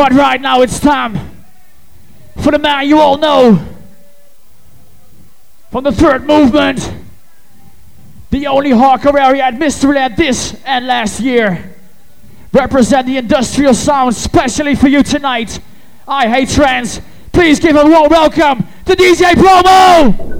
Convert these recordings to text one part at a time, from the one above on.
But right now it's time for the man you all know from the third movement, the only hardcore area at Mysteryland this and last year. Represent the industrial sound specially for you tonight. I hate trance. Please give a warm welcome to DJ Promo!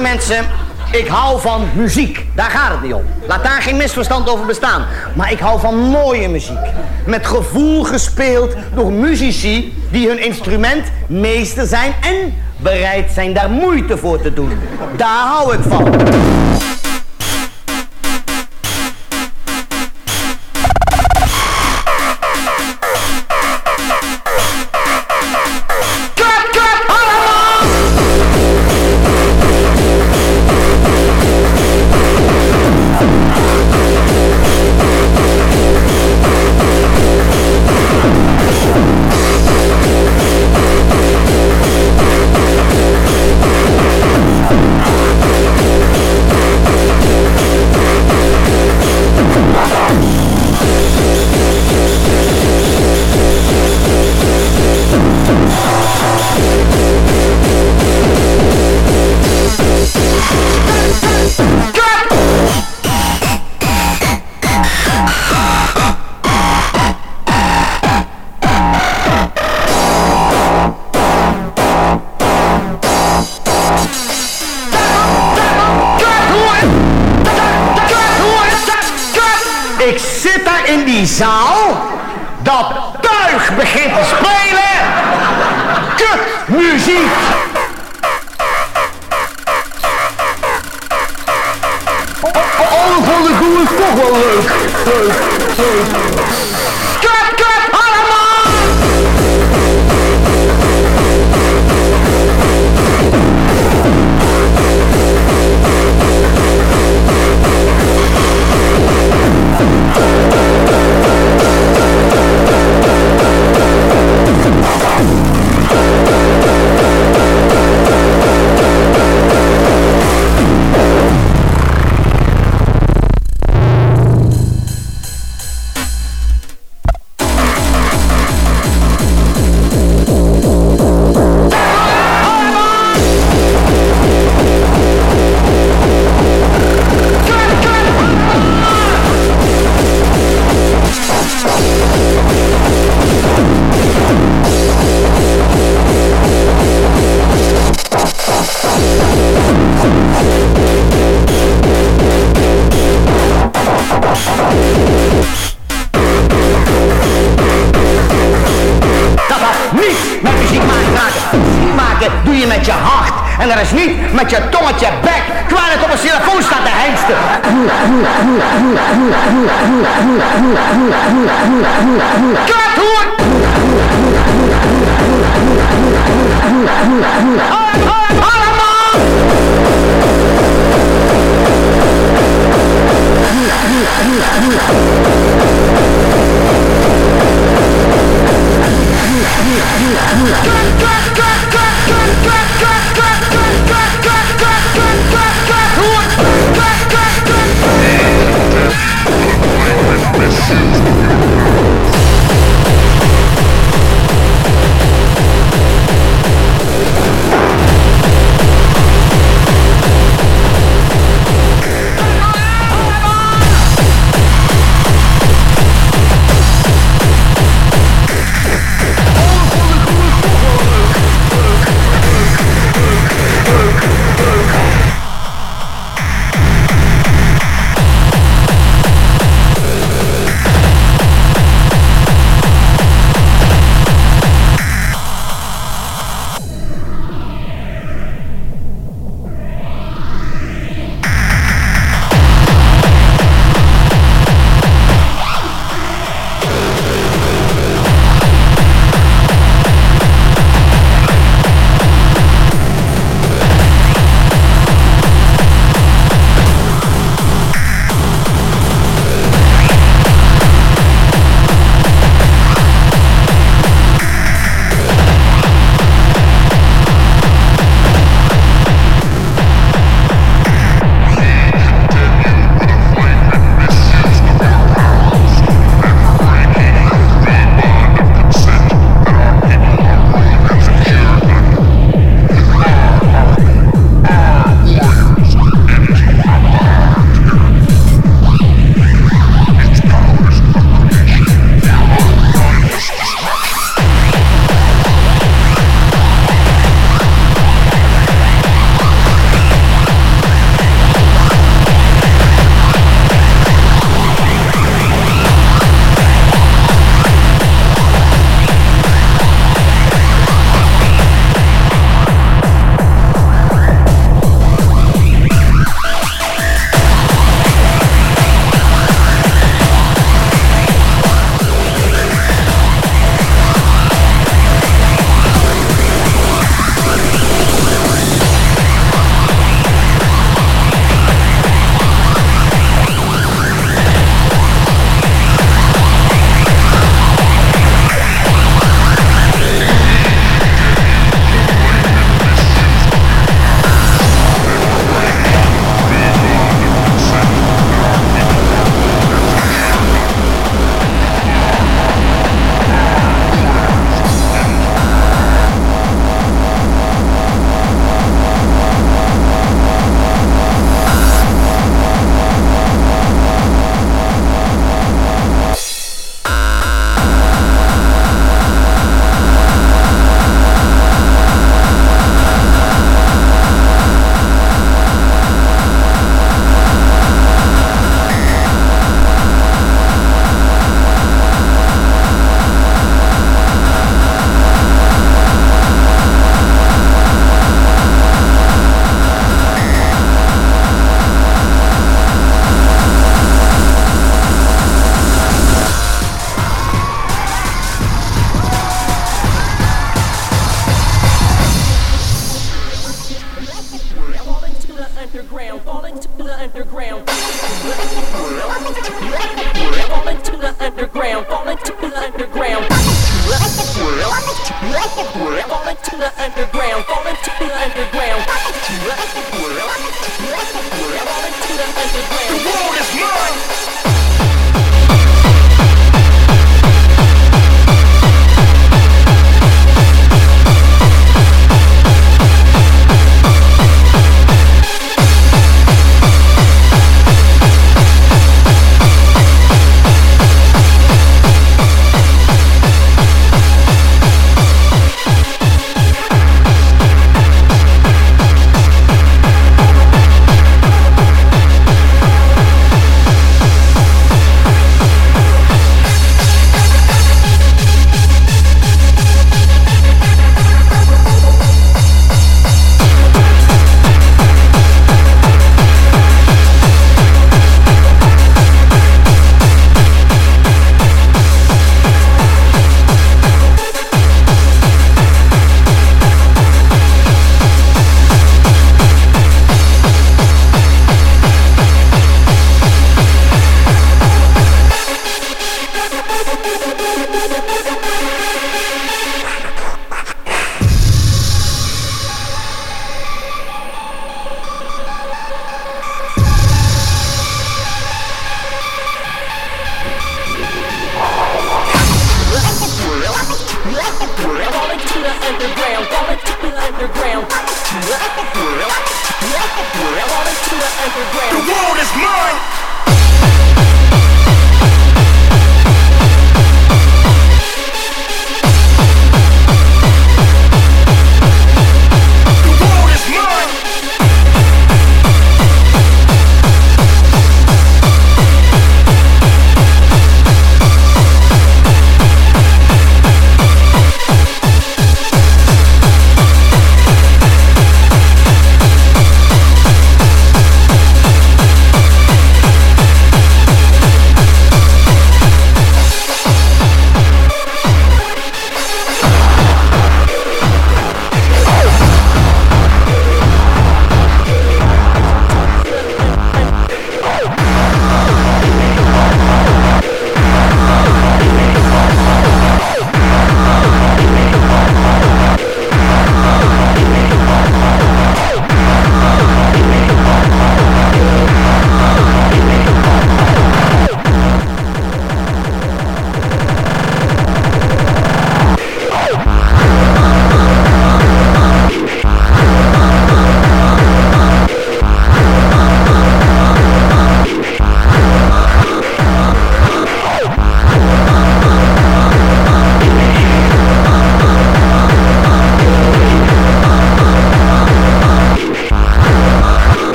Mensen, ik hou van muziek. Daar gaat het niet om. Laat daar geen misverstand over bestaan. Maar ik hou van mooie muziek. Met gevoel gespeeld door muzici die hun instrument meester zijn en bereid zijn daar moeite voor te doen. Daar hou ik van.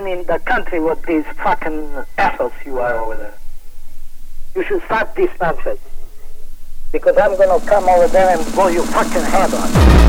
Poisoning the country with these fucking assholes you are over there. You should stop this nonsense. Because I'm gonna come over there and blow your fucking head off.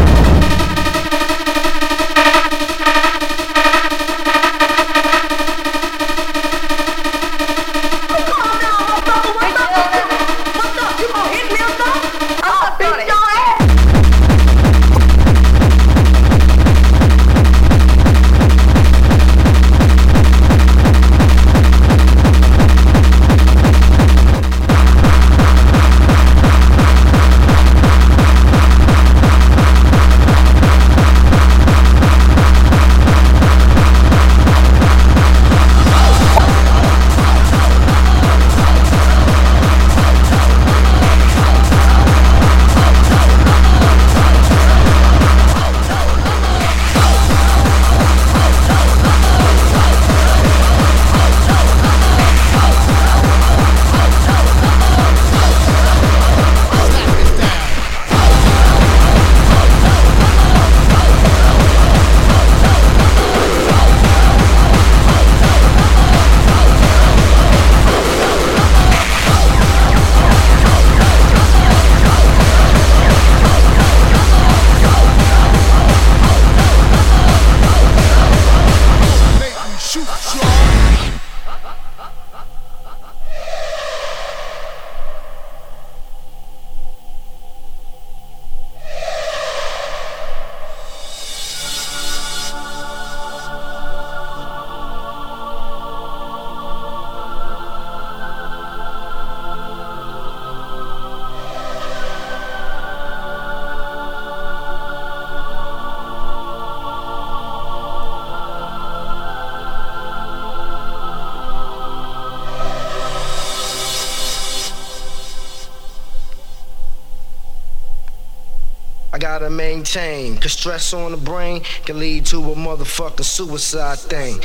Cause stress on the brain can lead to a motherfucking suicide thing.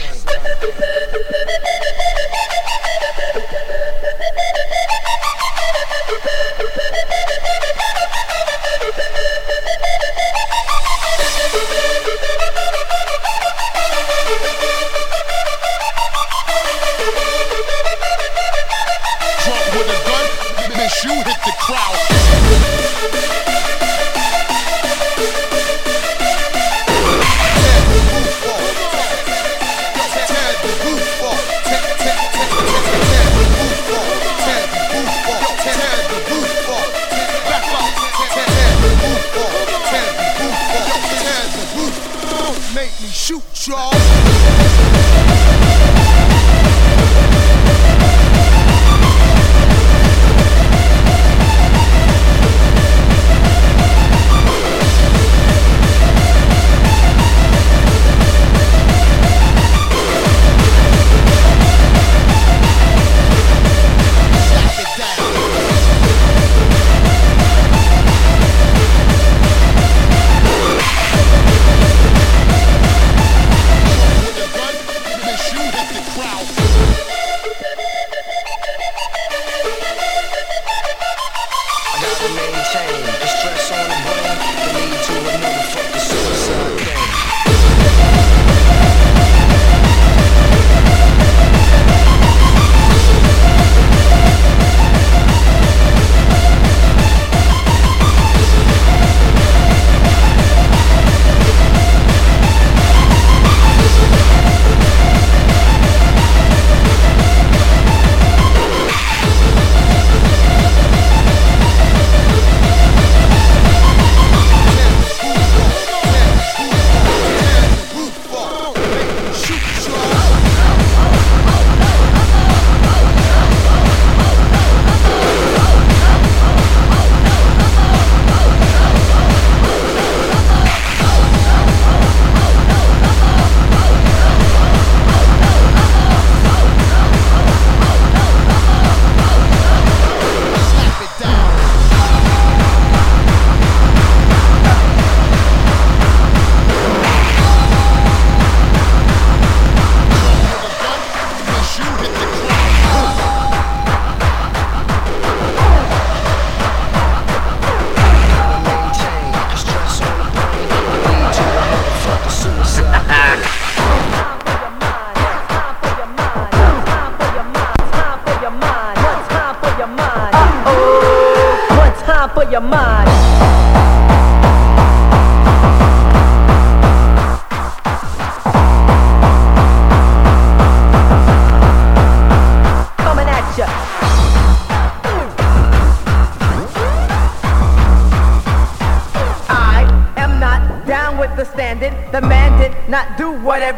Shoot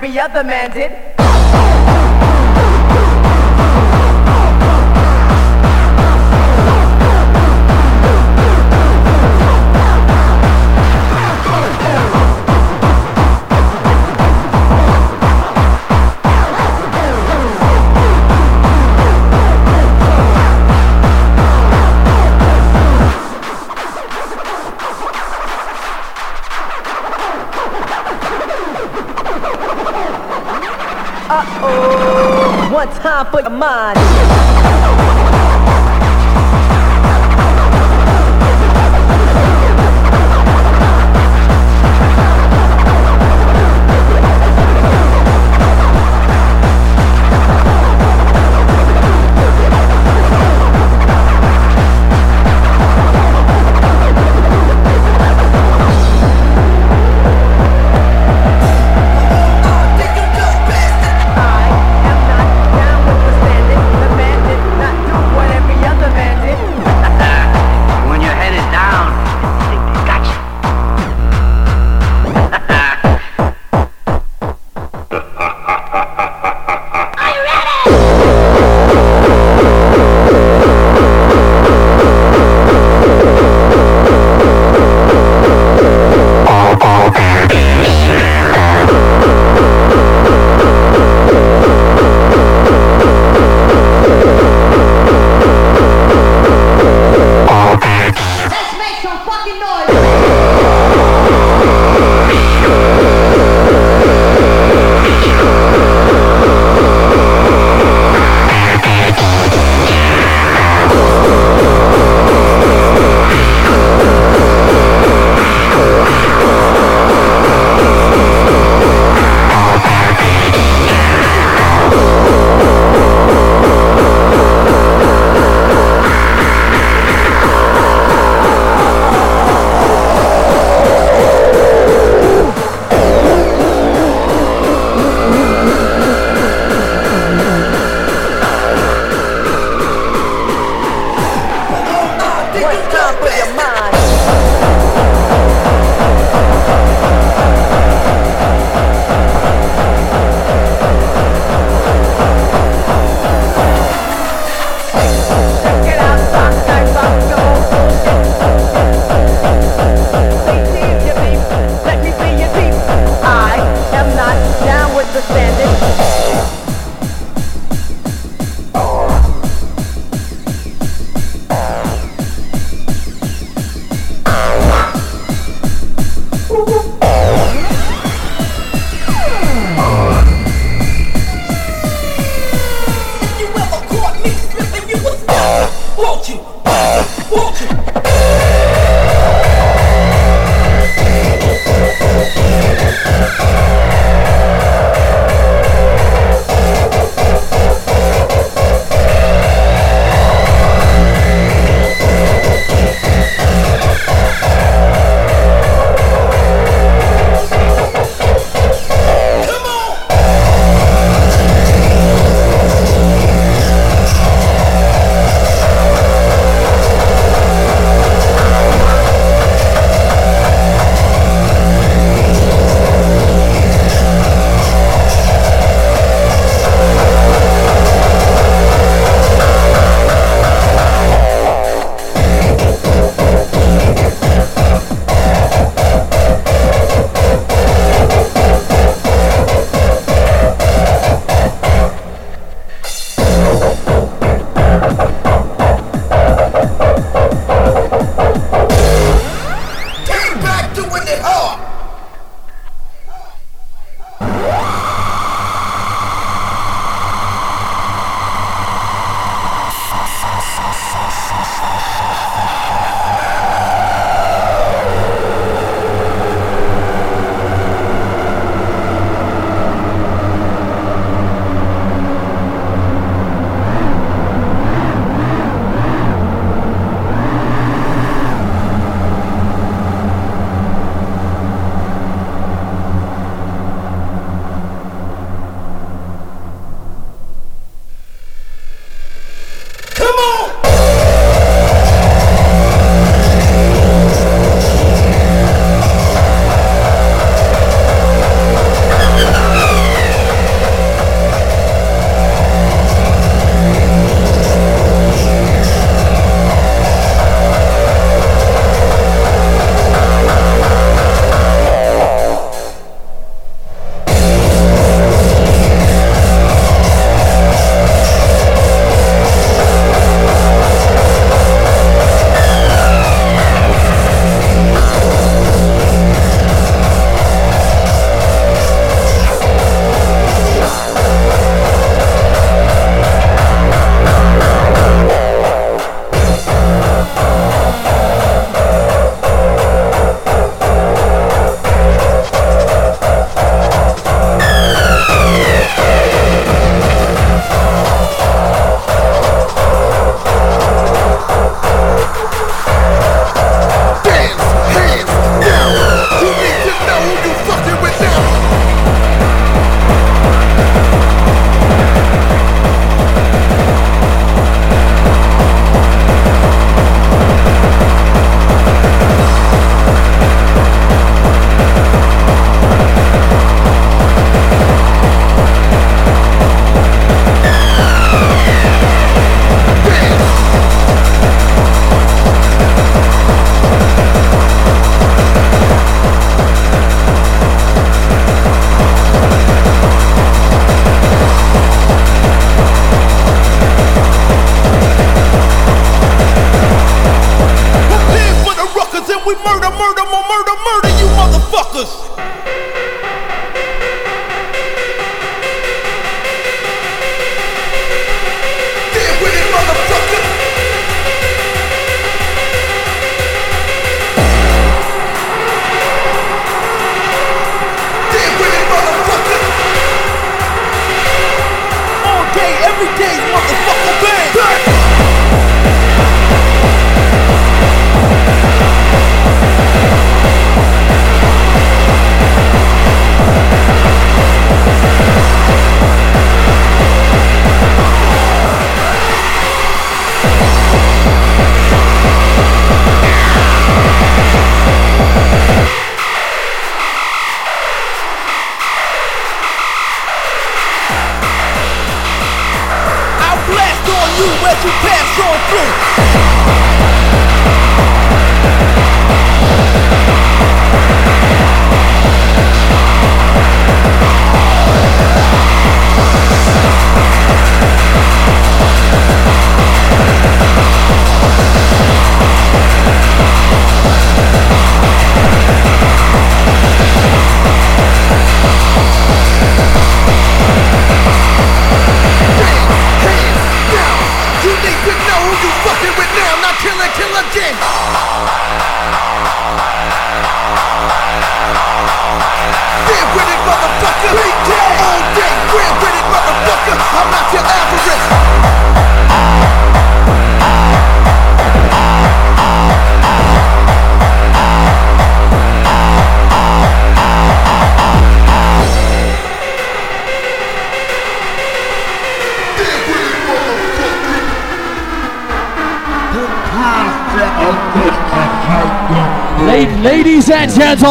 every other man did.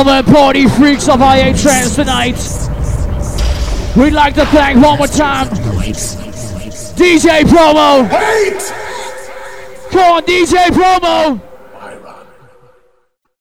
Gentlemen, party freaks of I Hate Trance tonight. We'd like to thank one more time DJ Promo. Come on, DJ Promo.